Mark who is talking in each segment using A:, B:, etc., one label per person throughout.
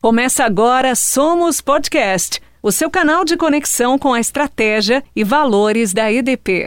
A: Começa agora Somos Podcast, o seu canal de conexão com a estratégia e valores da EDP.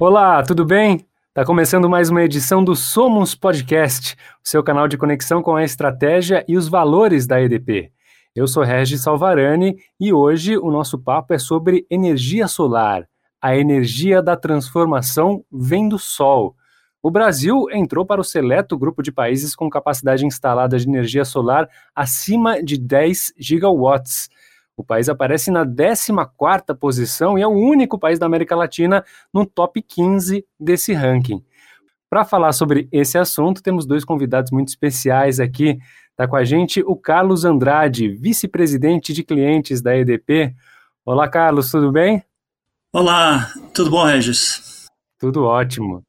B: Olá, tudo bem? Está começando mais uma edição do Somos Podcast, o seu canal de conexão com a estratégia e os valores da EDP. Eu sou Regis Salvarani e hoje o nosso papo é sobre energia solar a energia da transformação vem do Sol. O Brasil entrou para o seleto grupo de países com capacidade instalada de energia solar acima de 10 gigawatts. O país aparece na 14ª posição e é o único país da América Latina no top 15 desse ranking. Para falar sobre esse assunto, temos dois convidados muito especiais aqui. Está com a gente o Carlos Andrade, vice-presidente de clientes da EDP. Olá, Carlos, tudo bem?
C: Olá, tudo bom, Regis?
B: Tudo ótimo.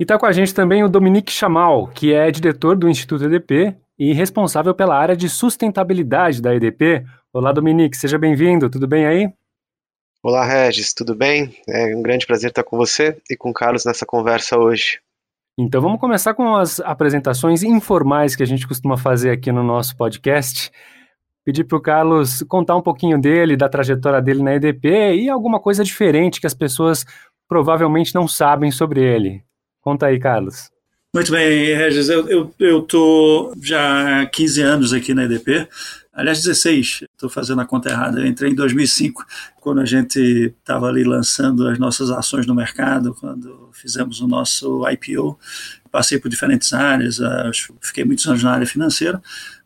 B: E está com a gente também o Dominique Chamal, que é diretor do Instituto EDP e responsável pela área de sustentabilidade da EDP. Olá, Dominique, seja bem-vindo, tudo bem aí?
D: Olá, Regis, tudo bem? É um grande prazer estar com você e com o Carlos nessa conversa hoje.
B: Então vamos começar com as apresentações informais que a gente costuma fazer aqui no nosso podcast pedir para o Carlos contar um pouquinho dele, da trajetória dele na EDP e alguma coisa diferente que as pessoas provavelmente não sabem sobre ele. Conta aí, Carlos.
C: Muito bem, Regis. Eu estou já há 15 anos aqui na EDP. Aliás, 16, estou fazendo a conta errada. Eu entrei em 2005, quando a gente estava ali lançando as nossas ações no mercado, quando fizemos o nosso IPO. Passei por diferentes áreas, fiquei muitos anos na área financeira,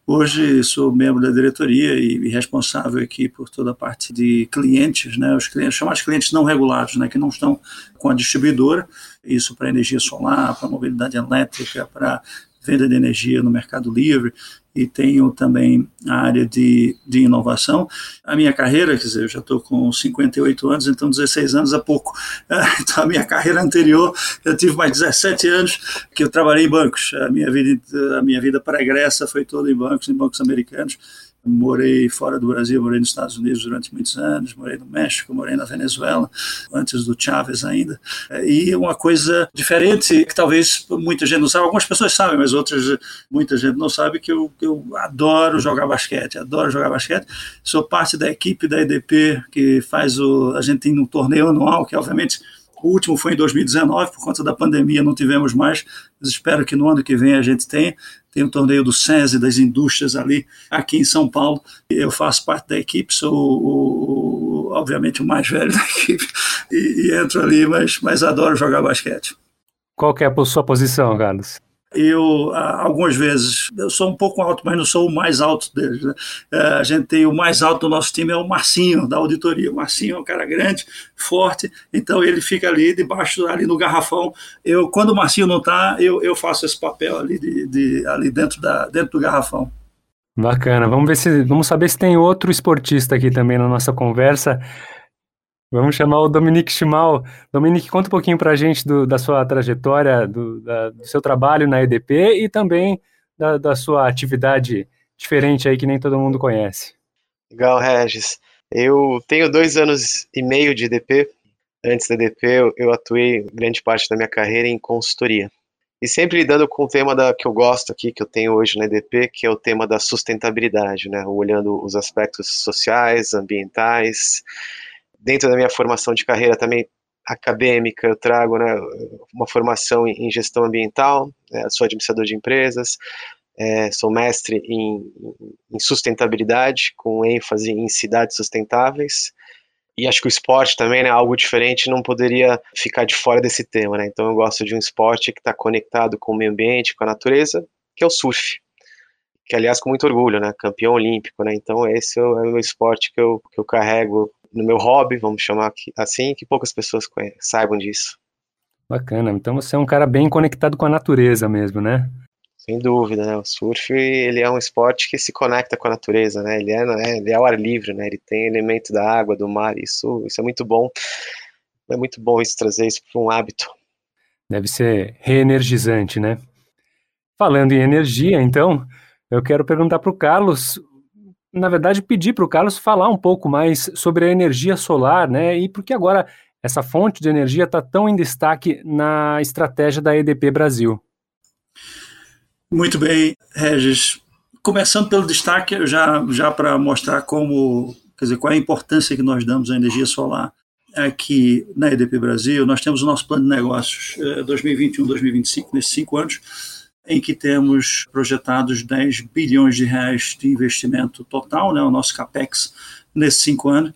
C: Hoje sou membro da diretoria e responsável aqui por toda a parte de clientes, né, os clientes, chamados clientes não regulados, né, que não estão com a distribuidora, isso para energia solar, para mobilidade elétrica, para venda de energia no Mercado Livre e tenho também a área de, de inovação. A minha carreira, quer dizer, eu já estou com 58 anos, então 16 anos é pouco. Então, a minha carreira anterior, eu tive mais 17 anos que eu trabalhei em bancos. A minha vida, a minha vida pregressa foi toda em bancos, em bancos americanos morei fora do Brasil, morei nos Estados Unidos durante muitos anos, morei no México, morei na Venezuela, antes do Chávez ainda. E uma coisa diferente, que talvez muita gente não sabe, algumas pessoas sabem, mas outras, muita gente não sabe, que eu, eu adoro jogar basquete, adoro jogar basquete. Sou parte da equipe da EDP, que faz o. A gente tem um torneio anual, que obviamente o último foi em 2019, por conta da pandemia não tivemos mais, mas espero que no ano que vem a gente tenha. Tem o um torneio do SESI, das indústrias ali, aqui em São Paulo. Eu faço parte da equipe, sou, o, o, obviamente, o mais velho da equipe e, e entro ali, mas, mas adoro jogar basquete.
B: Qual que é a sua posição, Carlos?
C: Eu algumas vezes eu sou um pouco alto, mas não sou o mais alto deles. Né? É, a gente tem o mais alto do nosso time é o Marcinho da auditoria. O Marcinho é um cara grande, forte, então ele fica ali debaixo ali no garrafão. Eu quando o Marcinho não está, eu, eu faço esse papel ali de, de, ali dentro da dentro do garrafão.
B: Bacana. Vamos ver se vamos saber se tem outro esportista aqui também na nossa conversa. Vamos chamar o Dominique Chimal. Dominique, conta um pouquinho para a gente do, da sua trajetória, do, da, do, seu trabalho na EDP e também da, da, sua atividade diferente aí que nem todo mundo conhece.
D: Legal, Regis. Eu tenho dois anos e meio de EDP. Antes da EDP, eu, eu atuei grande parte da minha carreira em consultoria. E sempre lidando com o tema da, que eu gosto aqui, que eu tenho hoje na EDP, que é o tema da sustentabilidade, né? olhando os aspectos sociais, ambientais, dentro da minha formação de carreira também acadêmica, eu trago né, uma formação em gestão ambiental, né, sou administrador de empresas, é, sou mestre em, em, sustentabilidade, com ênfase em cidades sustentáveis, e acho que o esporte também, né, algo diferente, não poderia ficar de fora desse tema, né, então eu gosto de um esporte que está conectado com o meio ambiente, com a natureza, que é o surf, que aliás com muito orgulho, né, campeão olímpico, né, então esse é o, é o esporte que eu, que eu carrego no meu hobby, vamos chamar assim, que poucas pessoas conhecem, saibam disso.
B: Bacana. Então você é um cara bem conectado com a natureza mesmo, né?
D: Sem dúvida, né? O surf ele é um esporte que se conecta com a natureza, né? Ele é, né? ele é ao ar livre, né? Ele tem elemento da água, do mar. Isso, isso é muito bom. É muito bom isso trazer isso para um hábito.
B: Deve ser reenergizante, né? Falando em energia, então, eu quero perguntar para o Carlos na verdade, pedir para o Carlos falar um pouco mais sobre a energia solar, né? E porque agora essa fonte de energia está tão em destaque na estratégia da EDP Brasil?
C: Muito bem, Regis. Começando pelo destaque, já, já para mostrar como, quer dizer, qual é a importância que nós damos à energia solar. Aqui na EDP Brasil, nós temos o nosso plano de negócios 2021-2025, eh, nesses cinco anos, em que temos projetados 10 bilhões de reais de investimento total, né, o nosso CAPEX, nesses cinco anos.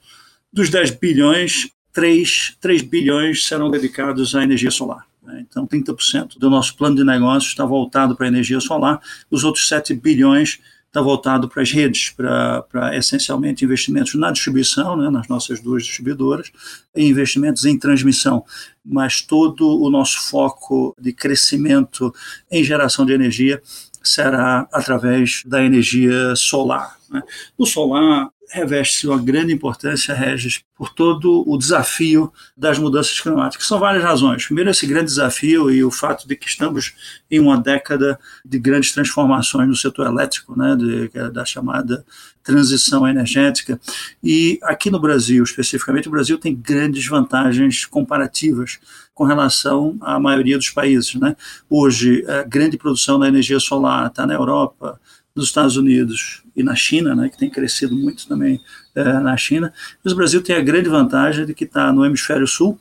C: Dos 10 bilhões, 3, 3 bilhões serão dedicados à energia solar. Né? Então, 30% do nosso plano de negócios está voltado para a energia solar, os outros 7 bilhões está voltado para as redes, para, essencialmente investimentos na distribuição, né, nas nossas duas distribuidoras, e investimentos em transmissão. Mas todo o nosso foco de crescimento em geração de energia será através da energia solar. Né? O solar reveste uma grande importância, Regis, por todo o desafio das mudanças climáticas. São várias razões. Primeiro, esse grande desafio e o fato de que estamos em uma década de grandes transformações no setor elétrico, né, de, é da chamada transição energética. E aqui no Brasil, especificamente, o Brasil tem grandes vantagens comparativas com relação à maioria dos países. Né? Hoje, a grande produção da energia solar está na Europa, nos Estados Unidos e na China, né, que tem crescido muito também é, na China. Mas o Brasil tem a grande vantagem de que está no hemisfério sul,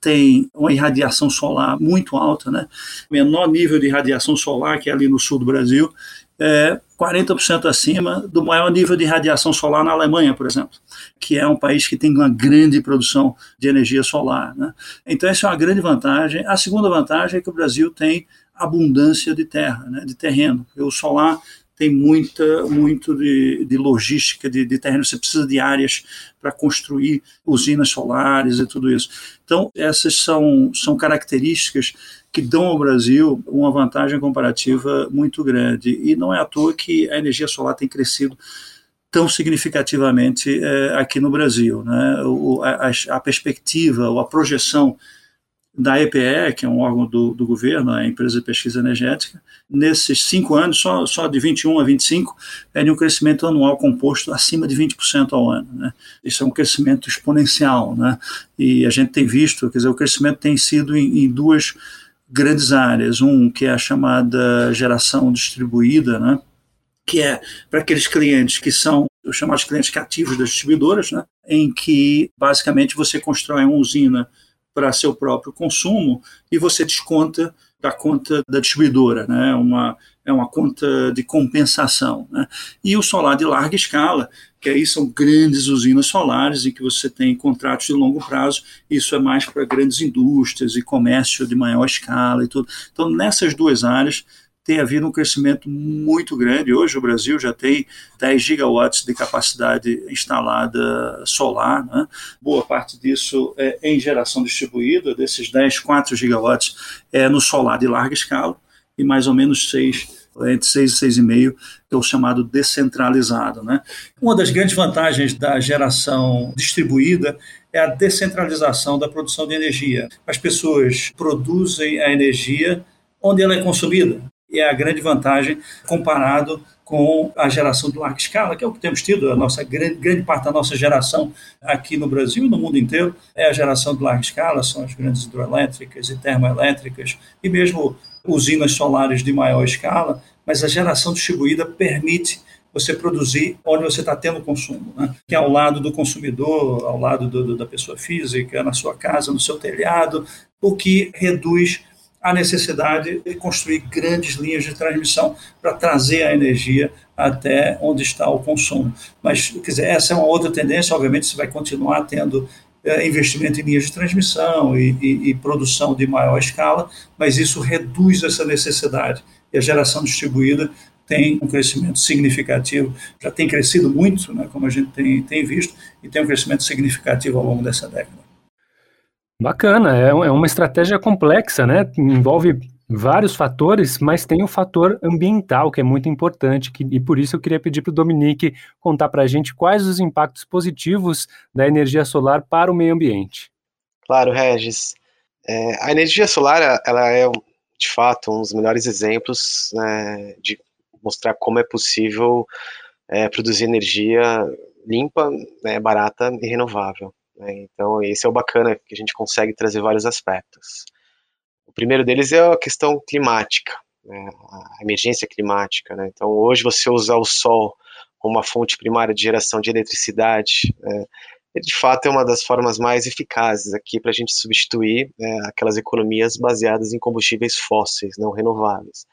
C: tem uma irradiação solar muito alta, né? Menor nível de radiação solar que é ali no sul do Brasil é 40% acima do maior nível de radiação solar na Alemanha, por exemplo, que é um país que tem uma grande produção de energia solar. Né? Então, essa é uma grande vantagem. A segunda vantagem é que o Brasil tem abundância de terra, né, de terreno. O solar tem muita muito de, de logística de, de terreno, você precisa de áreas para construir usinas solares e tudo isso. Então, essas são, são características que dão ao Brasil uma vantagem comparativa muito grande. E não é à toa que a energia solar tem crescido tão significativamente é, aqui no Brasil. Né? O, a, a perspectiva, ou a projeção da EPE, que é um órgão do, do governo, a empresa de pesquisa energética, nesses cinco anos, só, só de 21 a 25, é de um crescimento anual composto acima de 20% ao ano. Né? Isso é um crescimento exponencial. Né? E a gente tem visto, quer dizer, o crescimento tem sido em, em duas grandes áreas. Um, que é a chamada geração distribuída, né? que é para aqueles clientes que são os chamados clientes cativos das distribuidoras, né? em que basicamente você constrói uma usina para seu próprio consumo e você desconta da conta da distribuidora, né? uma, é uma conta de compensação. Né? E o solar de larga escala, que aí são grandes usinas solares em que você tem contratos de longo prazo, isso é mais para grandes indústrias e comércio de maior escala e tudo. Então, nessas duas áreas, tem havido um crescimento muito grande. Hoje o Brasil já tem 10 gigawatts de capacidade instalada solar, né? boa parte disso é em geração distribuída, desses 10, 4 gigawatts é no solar de larga escala e mais ou menos 6 entre 6 e 6,5, que é o chamado descentralizado. Né? Uma das grandes vantagens da geração distribuída é a descentralização da produção de energia. As pessoas produzem a energia onde ela é consumida é a grande vantagem comparado com a geração de larga escala, que é o que temos tido, a nossa grande, grande parte da nossa geração aqui no Brasil e no mundo inteiro é a geração de larga escala, são as grandes hidroelétricas e termoelétricas e mesmo usinas solares de maior escala, mas a geração distribuída permite você produzir onde você está tendo consumo, né? que é ao lado do consumidor, ao lado do, do, da pessoa física, na sua casa, no seu telhado, o que reduz a necessidade de construir grandes linhas de transmissão para trazer a energia até onde está o consumo. Mas, quer dizer, essa é uma outra tendência, obviamente, você vai continuar tendo é, investimento em linhas de transmissão e, e, e, produção de maior escala, mas isso reduz essa necessidade. E a geração distribuída tem um crescimento significativo, já tem crescido muito, né, como a gente tem, tem visto, e tem um crescimento significativo ao longo dessa década.
B: Bacana, é, é uma estratégia complexa, né? Envolve vários fatores, mas tem o fator ambiental, que é muito importante, que, e por isso eu queria pedir para o Dominique contar para a gente quais os impactos positivos da energia solar para o meio ambiente.
D: Claro, Regis. É, a energia solar, ela é, de fato, um dos melhores exemplos né, de mostrar como é possível é, produzir energia limpa, né, barata e renovável. Né? Então, esse é o bacana, que a gente consegue trazer vários aspectos. O primeiro deles é a questão climática, né? a emergência climática. Né? Então, hoje, você usar o sol como uma fonte primária de geração de eletricidade, né? de fato é uma das formas mais eficazes aqui para a gente substituir né, aquelas economias baseadas em combustíveis fósseis, não renováveis,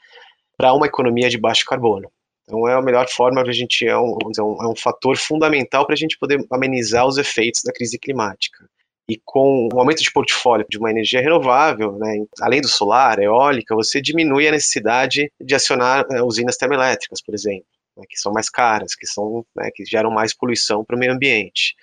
D: para uma economia de baixo carbono. Então é a melhor forma para a gente, é um, é um, é um fator fundamental para a gente poder amenizar os efeitos da crise climática. E com o aumento de portfólio de uma energia renovável, né, além do solar, eólica, você diminui a necessidade de acionar é, usinas termoelétricas, por exemplo, né, que são mais caras, que, são, né, que geram mais poluição para o meio ambiente.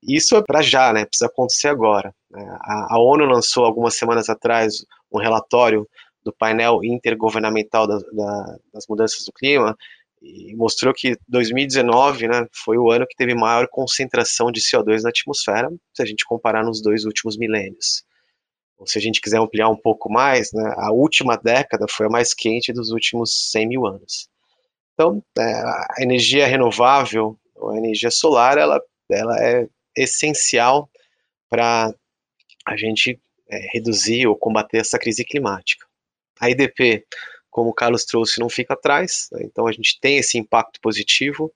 D: Isso é para já, né, precisa acontecer agora. Né. A, a ONU lançou algumas semanas atrás um relatório do painel intergovernamental da, da, das mudanças do clima, e mostrou que 2019 né, foi o ano que teve maior concentração de CO2 na atmosfera, se a gente comparar nos dois últimos milênios. Ou se a gente quiser ampliar um pouco mais, né, a última década foi a mais quente dos últimos 100 mil anos. Então, é, a energia renovável, a energia solar, ela, ela é essencial para a gente é, reduzir ou combater essa crise climática. A IDP como o Carlos trouxe, não fica atrás. Né? Então a gente tem esse impacto positivo.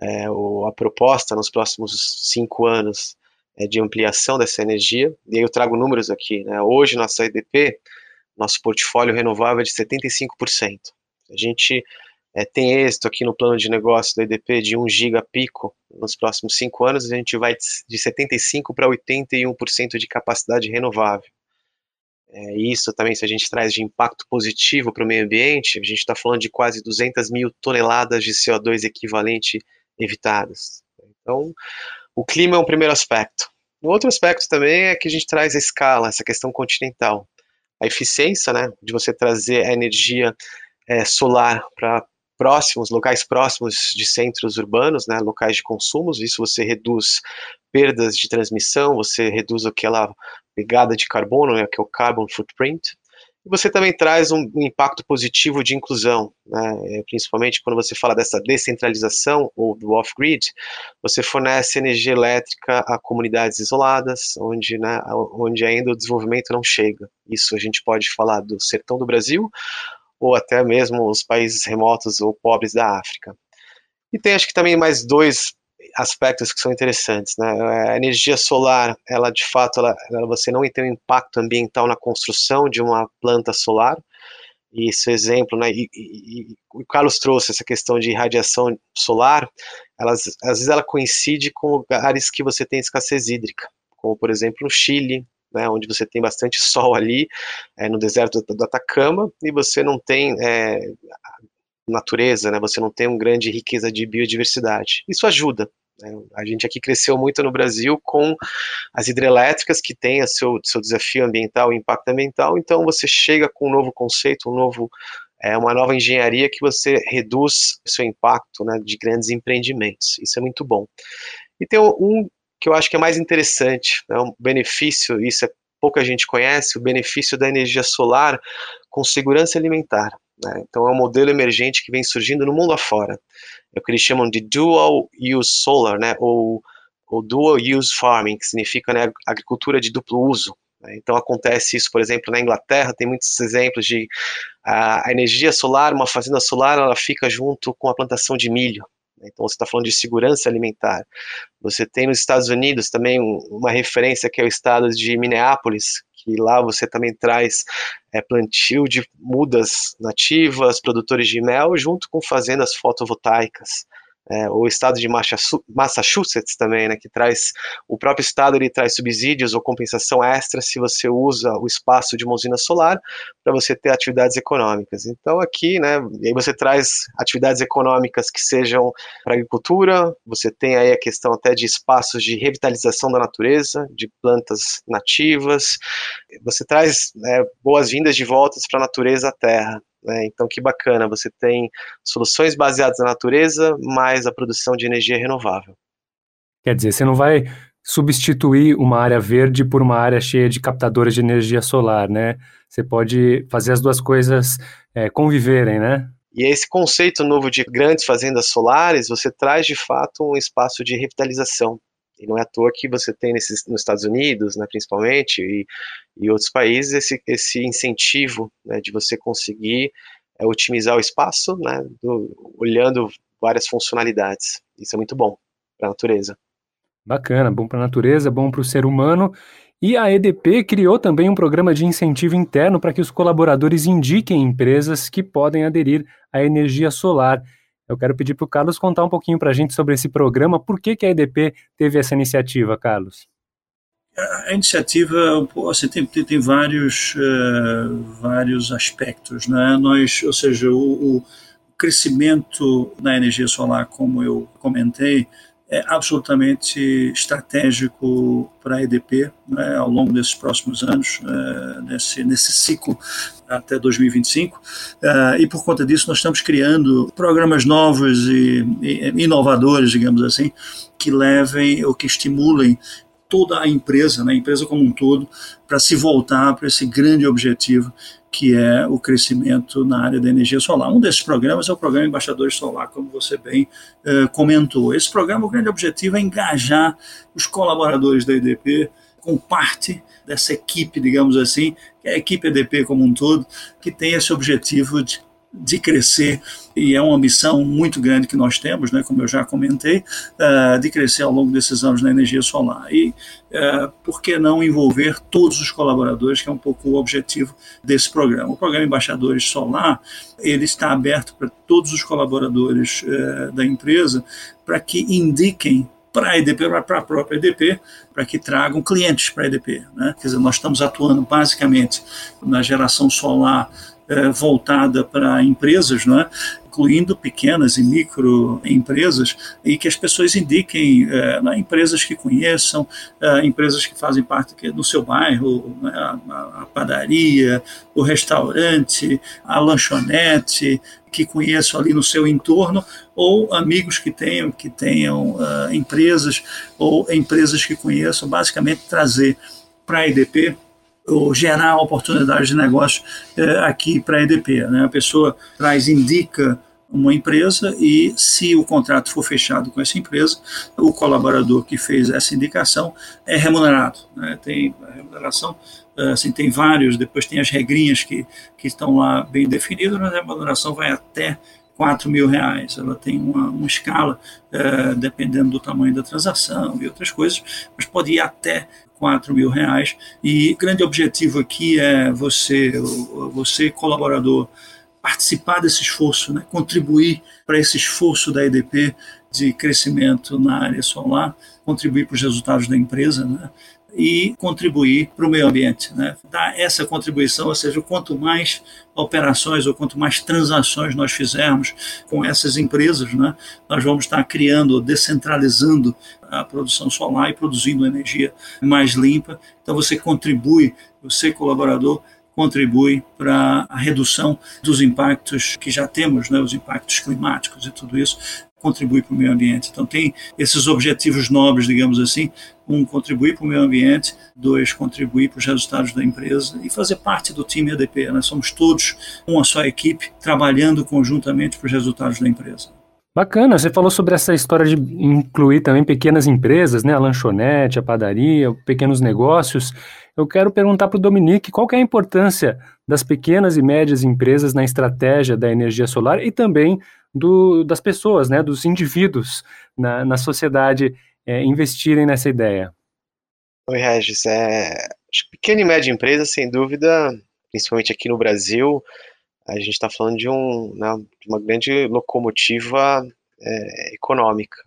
D: É, o, a proposta nos próximos cinco anos é de ampliação dessa energia. E aí eu trago números aqui. Né? Hoje, nossa EDP, nosso portfólio renovável é de 75%. A gente é, tem êxito aqui no plano de negócio da EDP de 1 giga pico nos próximos cinco anos, a gente vai de 75% para 81% de capacidade renovável. É, isso também, se a gente traz de impacto positivo para o meio ambiente, a gente está falando de quase 200 mil toneladas de CO2 equivalente evitadas. Então, o clima é um primeiro aspecto. Um outro aspecto também é que a gente traz a escala, essa questão continental. A eficiência, né, de você trazer a energia é, solar para próximos, locais próximos de centros urbanos, né, locais de consumos, isso você reduz perdas de transmissão, você reduz aquela pegada de carbono, né, que é o carbon footprint, e você também traz um, impacto positivo de inclusão, né, é, principalmente quando você fala dessa descentralização ou do off-grid, você fornece energia elétrica a comunidades isoladas, onde, né, onde ainda o desenvolvimento não chega. Isso a gente pode falar do sertão do Brasil, ou até mesmo os países remotos ou pobres da África. E tem acho que também mais dois aspectos que são interessantes, né? A energia solar, ela de fato, ela, você não tem um impacto ambiental na construção de uma planta solar. E esse exemplo, né? E, e, e, o Carlos trouxe essa questão de radiação solar. Elas, às vezes, ela coincide com lugares que você tem escassez hídrica, como por exemplo no Chile, né, onde você tem bastante sol ali, é, no deserto do Atacama, e você não tem é, natureza, né? Você não tem uma grande riqueza de biodiversidade. Isso ajuda. Né? A gente aqui cresceu muito no Brasil com as hidrelétricas que têm seu, seu desafio ambiental, impacto ambiental. Então você chega com um novo conceito, um novo é uma nova engenharia que você reduz seu impacto né, de grandes empreendimentos. Isso é muito bom. E tem um que eu acho que é mais interessante, é um benefício, isso é pouca gente conhece, o benefício da energia solar com segurança alimentar. Né? Então é um modelo emergente que vem surgindo no mundo afora. É o que eles chamam de dual use solar, né? ou, ou dual use farming, que significa né, agricultura de duplo uso. Né? Então acontece isso, por exemplo, na Inglaterra, tem muitos exemplos de a, a energia solar, uma fazenda solar, ela fica junto com a plantação de milho. Né? Então você está falando de segurança alimentar. Você tem nos Estados Unidos também uma referência que é o estado de Minneapolis, que lá você também traz é, plantio de mudas nativas, produtores de mel, junto com fazendas fotovoltaicas é, o estado de Massachusetts também, né, que traz, o próprio estado ele traz subsídios ou compensação extra se você usa o espaço de uma usina solar para você ter atividades econômicas. Então aqui, né, aí você traz atividades econômicas que sejam para agricultura, você tem aí a questão até de espaços de revitalização da natureza, de plantas nativas, você traz né, boas-vindas de voltas para a natureza à terra. Né? Então, que bacana, você tem soluções baseadas na natureza, mais a produção de energia renovável.
B: Quer dizer, você não vai substituir uma área verde por uma área cheia de captadores de energia solar, né? Você pode fazer as duas coisas é, conviverem, né?
D: E esse conceito novo de grandes fazendas solares, você traz de fato um espaço de revitalização. E não é à toa que você tem nesses, nos Estados Unidos, né, principalmente, e, e outros países, esse, esse incentivo né, de você conseguir é, otimizar o espaço, né, do, olhando várias funcionalidades. Isso é muito bom para a natureza.
B: Bacana, bom para a natureza, bom para o ser humano. E a EDP criou também um programa de incentivo interno para que os colaboradores indiquem empresas que podem aderir à energia solar. Eu quero pedir para o Carlos contar um pouquinho para a gente sobre esse programa. Por que, que a EDP teve essa iniciativa, Carlos?
C: A iniciativa assim, tem, tem, tem vários, uh, vários aspectos. Né? Nós, ou seja, o, o crescimento na energia solar, como eu comentei, é absolutamente estratégico para a EDP né, ao longo desses próximos anos, é, nesse, nesse ciclo até 2025. É, e por conta disso, nós estamos criando programas novos e, e inovadores, digamos assim, que levem ou que estimulem toda a empresa, né, a empresa como um todo, para se voltar para esse grande objetivo que é o crescimento na área da energia solar. Um desses programas é o programa Embaixadores Solar, como você bem eh, comentou. Esse programa, o grande objetivo é engajar os colaboradores da EDP com parte dessa equipe, digamos assim, que é a equipe EDP como um todo, que tem esse objetivo de de crescer, e é uma missão muito grande que nós temos, né, como eu já comentei, uh, de crescer ao longo desses anos na energia solar. E uh, por que não envolver todos os colaboradores, que é um pouco o objetivo desse programa. O programa Embaixadores Solar, ele está aberto para todos os colaboradores uh, da empresa para que indiquem para a EDP, para a própria EDP, para que tragam clientes para a EDP. Né? Quer dizer, nós estamos atuando basicamente na geração solar é, voltada para empresas, não é? incluindo pequenas e microempresas, e que as pessoas indiquem é, né, empresas que conheçam, é, empresas que fazem parte do seu bairro, né, a, a, padaria, o restaurante, a lanchonete, que conheçam ali no seu entorno, ou amigos que tenham, que tenham uh, empresas, ou empresas que conheçam, basicamente trazer para a EDP ou gerar oportunidades de negócio é, aqui para a EDP. Né? A pessoa traz, indica uma empresa e, se o contrato for fechado com essa empresa, o colaborador que fez essa indicação é remunerado. Né? Tem a remuneração, assim, tem vários, depois tem as regrinhas que, que estão lá bem definidas, mas a remuneração vai até 4 mil reais. Ela tem uma, uma escala, é, dependendo do tamanho da transação e outras coisas, mas pode ir até 4 mil reais. E o grande objetivo aqui é você, você colaborador, participar desse esforço, né? contribuir para esse esforço da EDP de crescimento na área solar, contribuir para os resultados da empresa, né? E contribuir para o meio ambiente. Né? Dar essa contribuição, ou seja, quanto mais operações ou quanto mais transações nós fizermos com essas empresas, né, nós vamos estar criando, descentralizando a produção solar e produzindo energia mais limpa. Então você contribui, você colaborador, contribui para a redução dos impactos que já temos, né, os impactos climáticos e tudo isso, contribui para o meio ambiente. Então, tem esses objetivos nobres, digamos assim: um, contribuir para o meio ambiente, dois, contribuir para os resultados da empresa e fazer parte do time EDP. Nós somos todos uma só equipe trabalhando conjuntamente para os resultados da empresa.
B: Bacana, você falou sobre essa história de incluir também pequenas empresas, né, a lanchonete, a padaria, pequenos negócios. Eu quero perguntar para o Dominique qual é a importância das pequenas e médias empresas na estratégia da energia solar e também do, das pessoas, né, dos indivíduos na, na sociedade é, investirem nessa ideia.
D: Oi, Regis. É, pequena e média empresa, sem dúvida, principalmente aqui no Brasil, a gente está falando de, um, né, de, uma grande locomotiva é, econômica.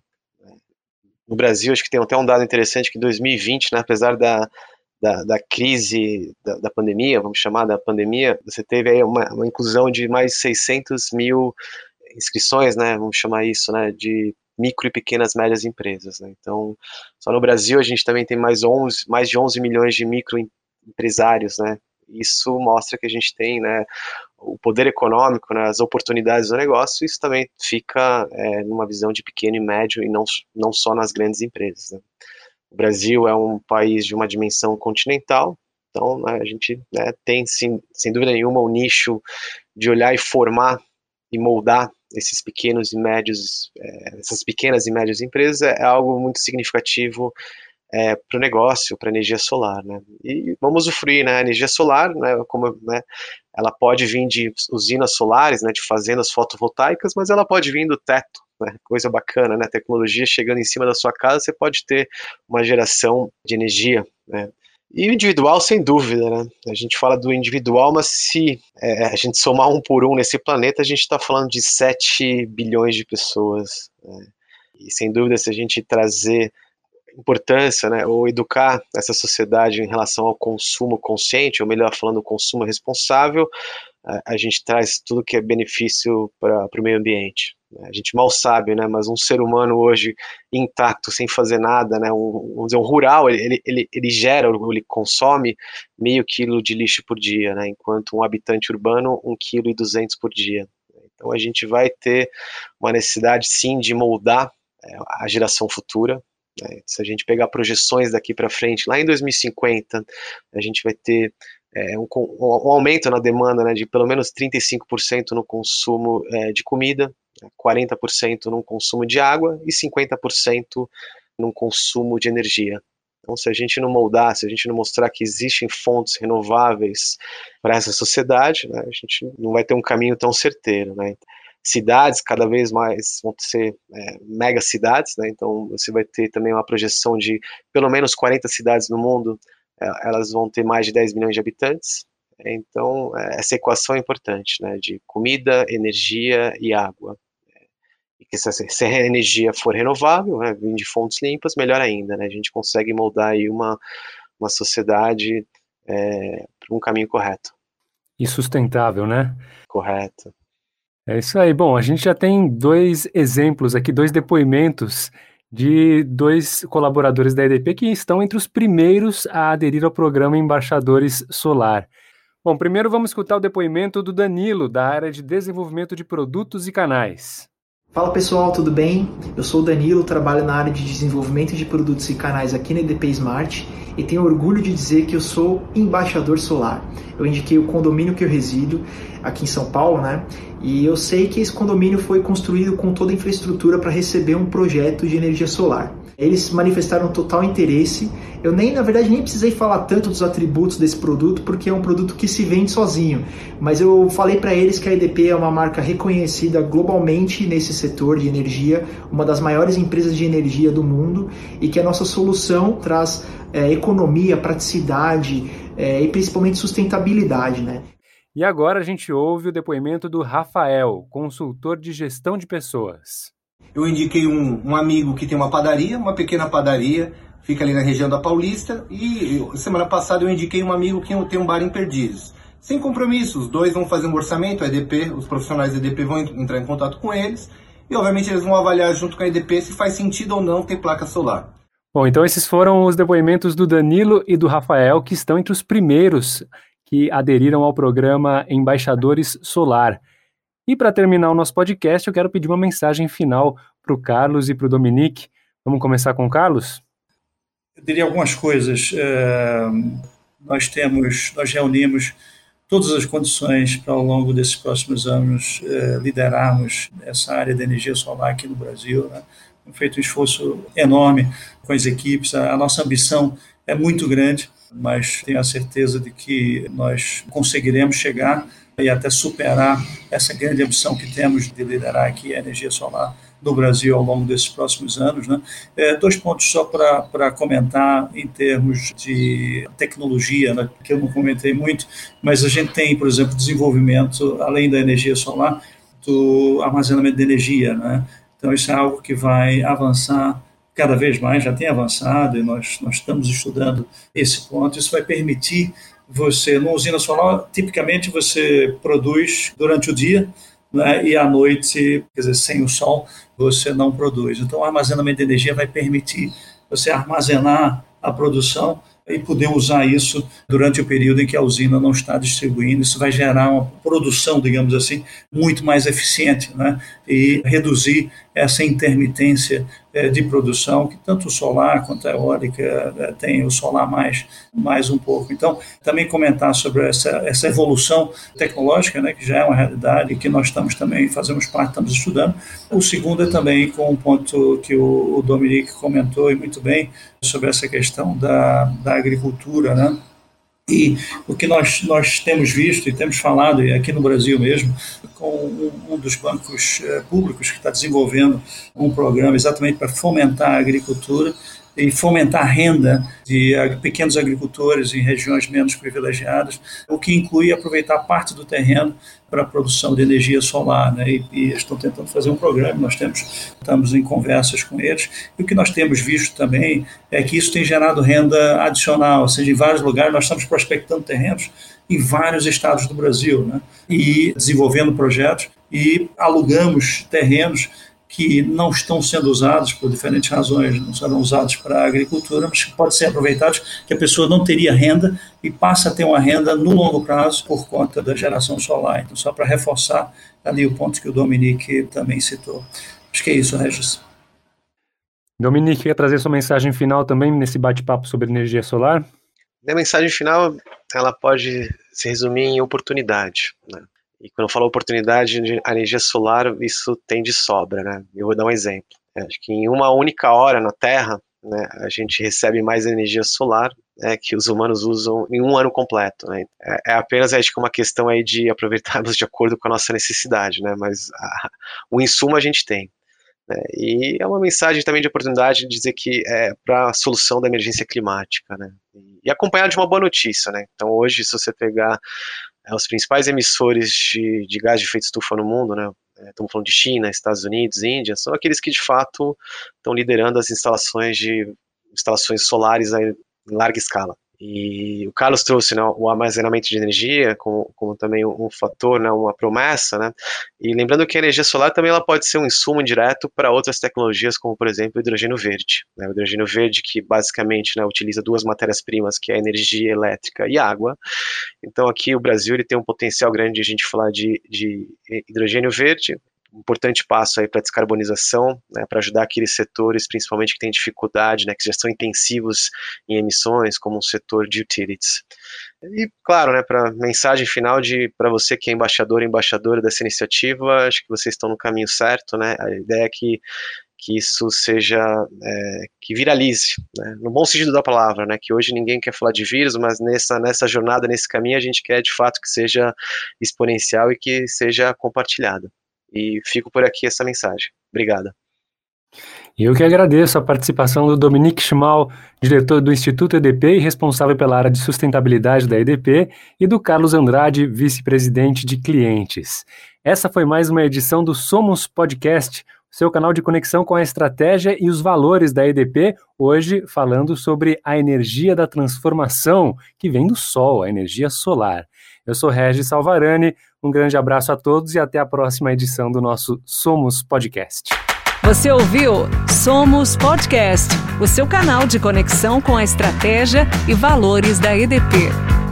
D: No Brasil, acho que tem até um dado interessante que em 2020, né, apesar da, da, da crise da, da, pandemia, vamos chamar da pandemia, você teve aí uma, uma inclusão de mais 600 mil inscrições, né, vamos chamar isso, né, de micro e pequenas médias empresas. Né? Então, só no Brasil a gente também tem mais, 11, mais de 11 milhões de microempresários, né? Isso mostra que a gente tem, né, o poder econômico, né, as oportunidades do negócio. Isso também fica é, numa visão de pequeno e médio e não, não só nas grandes empresas. Né? O Brasil é um país de uma dimensão continental, então né, a gente né, tem, sim, sem dúvida nenhuma, um nicho de olhar e formar e moldar esses pequenos e médios, é, essas pequenas e médias empresas é, é algo muito significativo é, para o negócio, para a energia solar, né? E vamos usufruir, né? A energia solar, né? Como, né? Ela pode vir de usinas solares, né? De fazendas fotovoltaicas, mas ela pode vir do teto, né? Coisa bacana, né? Tecnologia chegando em cima da sua casa, você pode ter uma geração de energia, né? E o individual, sem dúvida, né? A gente fala do individual, mas se é, a gente somar um por um nesse planeta, a gente está falando de 7 bilhões de pessoas. Né? E sem dúvida, se a gente trazer importância, né, ou educar essa sociedade em relação ao consumo consciente, ou melhor falando, consumo responsável, a, a gente traz tudo que é benefício para o meio ambiente. A gente mal sabe, né, mas um ser humano hoje intacto, sem fazer nada, né, um, vamos dizer, um rural, ele, ele, ele gera, ele consome meio quilo de lixo por dia, né, enquanto um habitante urbano, um quilo e duzentos por dia. Então a gente vai ter uma necessidade, sim, de moldar é, a geração futura, né? Se a gente pegar projeções daqui para frente, lá em 2050, a gente vai ter é, um, um, aumento na demanda né, de pelo menos 35% no consumo é, de comida, 40% no consumo de água e 50% no consumo de energia. Então, se a gente não moldar, se a gente não mostrar que existem fontes renováveis para essa sociedade, né, a gente não vai ter um caminho tão certeiro. Né? Cidades cada vez mais vão ser é, mega cidades, né? Então você vai ter também uma projeção de pelo menos 40 cidades no mundo, é, elas vão ter mais de 10 milhões de habitantes. Então é, essa equação é importante, né? De comida, energia e água. E que se, se a energia for renovável, né, de fontes limpas, melhor ainda, né? A gente consegue moldar aí uma uma sociedade é, para um caminho correto.
B: E sustentável, né?
D: Correto.
B: É isso aí. Bom, a gente já tem dois exemplos aqui, dois depoimentos de dois colaboradores da EDP que estão entre os primeiros a aderir ao programa Embaixadores Solar. Bom, primeiro vamos escutar o depoimento do Danilo, da área de desenvolvimento de produtos e canais.
E: Fala pessoal, tudo bem? Eu sou o Danilo, trabalho na área de desenvolvimento de produtos e canais aqui na EDP Smart e tenho orgulho de dizer que eu sou embaixador solar. Eu indiquei o condomínio que eu resido aqui em São Paulo, né? E eu sei que esse condomínio foi construído com toda a infraestrutura para receber um projeto de energia solar. Eles manifestaram total interesse. Eu nem, na verdade, nem precisei falar tanto dos atributos desse produto, porque é um produto que se vende sozinho. Mas eu falei para eles que a EDP é uma marca reconhecida globalmente nesse setor de energia, uma das maiores empresas de energia do mundo, e que a nossa solução traz é, economia, praticidade é, e principalmente sustentabilidade, né?
B: E agora a gente ouve o depoimento do Rafael, consultor de gestão de pessoas.
F: Eu indiquei um, um amigo que tem uma padaria, uma pequena padaria, fica ali na região da Paulista, e semana passada eu indiquei um amigo que tem um bar em Perdizes. Sem compromisso, os dois vão fazer um orçamento, a EDP, os profissionais da EDP vão entrar em contato com eles, e obviamente eles vão avaliar junto com a EDP se faz sentido ou não ter placa solar.
B: Bom, então esses foram os depoimentos do Danilo e do Rafael, que estão entre os primeiros que aderiram ao programa Embaixadores Solar. E para terminar o nosso podcast, eu quero pedir uma mensagem final para o Carlos e para o Dominique. Vamos começar com o Carlos?
C: Eu diria algumas coisas. É, nós temos, nós reunimos todas as condições para, ao longo desses próximos anos, é, liderarmos essa área de energia solar aqui no Brasil. Né? Feito um esforço enorme com as equipes. A, a nossa ambição é muito grande mas tenho a certeza de que nós conseguiremos chegar e até superar essa grande ambição que temos de liderar aqui a energia solar no Brasil ao longo desses próximos anos. Né? É, dois pontos só para comentar em termos de tecnologia, né, que eu não comentei muito, mas a gente tem, por exemplo, desenvolvimento, além da energia solar, do armazenamento de energia. Né? Então, isso é algo que vai avançar cada vez mais, já tem avançado e nós, nós estamos estudando esse ponto. Isso vai permitir você, numa usina solar, tipicamente você produz durante o dia né, e à noite, quer dizer, sem o sol, você não produz. Então, o armazenamento de energia vai permitir você armazenar a produção e poder usar isso durante o período em que a usina não está distribuindo. Isso vai gerar uma produção, digamos assim, muito mais eficiente né? e reduzir essa intermitência é, de produção, que tanto o solar quanto a eólica é, tem, o solar mais, mais um pouco. Então, também comentar sobre essa, essa evolução tecnológica, né, que já é uma realidade, que nós estamos também, fazemos parte, estamos estudando. O segundo é também com um ponto que o, o Dominique comentou e muito bem, sobre essa questão da, da agricultura, né? E o que nós, nós temos visto e temos falado, e aqui no Brasil mesmo, com um, um dos bancos eh, públicos que está desenvolvendo um programa exatamente para fomentar a agricultura, e fomentar a renda de pequenos agricultores em regiões menos privilegiadas, o que inclui aproveitar parte do terreno para a produção de energia solar. Né? E, e estão tentando fazer um programa, nós temos, estamos em conversas com eles, e o que nós temos visto também é que isso tem gerado renda adicional, ou seja, em vários lugares nós estamos prospectando terrenos em vários estados do Brasil, né? e desenvolvendo projetos, e alugamos terrenos que não estão sendo usados por diferentes razões, não serão usados para a agricultura, mas que podem ser aproveitados, que a pessoa não teria renda e passa a ter uma renda no longo prazo por conta da geração solar. Então, só para reforçar ali o ponto que o Dominique também citou. Acho que é isso, Regis.
B: Dominique, quer trazer sua mensagem final também nesse bate-papo sobre energia solar?
D: Minha mensagem final, ela pode se resumir em oportunidade. Né? E quando eu falo oportunidade de energia solar, isso tem de sobra, né? Eu vou dar um exemplo. Acho que em uma única hora na Terra, né, a gente recebe mais energia solar né, que os humanos usam em um ano completo. Né? É, é, apenas acho que uma questão aí de aproveitarmos de acordo com a nossa necessidade, né? Mas a, o insumo a gente tem. Né? E é uma mensagem também de oportunidade de dizer que é para a solução da emergência climática, né? E acompanhado de uma boa notícia, né? Então hoje, se você pegar é, os principais emissores de, de gás de efeito estufa no mundo, né? É, estamos falando de China, Estados Unidos, Índia, são aqueles que de fato estão liderando as instalações de instalações solares em larga escala. E o Carlos trouxe né, o armazenamento de energia como, como também um, fator, né, uma promessa, né? E lembrando que a energia solar também ela pode ser um insumo direto para outras tecnologias, como por exemplo o hidrogênio verde. Né, o hidrogênio verde que basicamente né, utiliza duas matérias-primas, que é a energia elétrica e água. Então aqui o Brasil ele tem um potencial grande de a gente falar de, de hidrogênio verde, importante passo aí para descarbonização, né, para ajudar aqueles setores, principalmente que têm dificuldade, né, que já são intensivos em emissões, como o setor de utilities. E, claro, né, para mensagem final de para você que é embaixador embaixadora dessa iniciativa, acho que vocês estão no caminho certo, né, a ideia é que que isso seja, é, que viralize, né? no bom sentido da palavra, né? que hoje ninguém quer falar de vírus, mas nessa, nessa jornada, nesse caminho, a gente quer de fato que seja exponencial e que seja compartilhado. E fico por aqui essa mensagem. Obrigada.
B: Eu que agradeço a participação do Dominique Schmal, diretor do Instituto EDP e responsável pela área de sustentabilidade da EDP, e do Carlos Andrade, vice-presidente de clientes. Essa foi mais uma edição do Somos Podcast, seu canal de conexão com a estratégia e os valores da EDP, hoje falando sobre a energia da transformação que vem do sol, a energia solar. Eu sou Regis Salvarani, um grande abraço a todos e até a próxima edição do nosso Somos Podcast.
A: Você ouviu Somos Podcast, o seu canal de conexão com a estratégia e valores da EDP.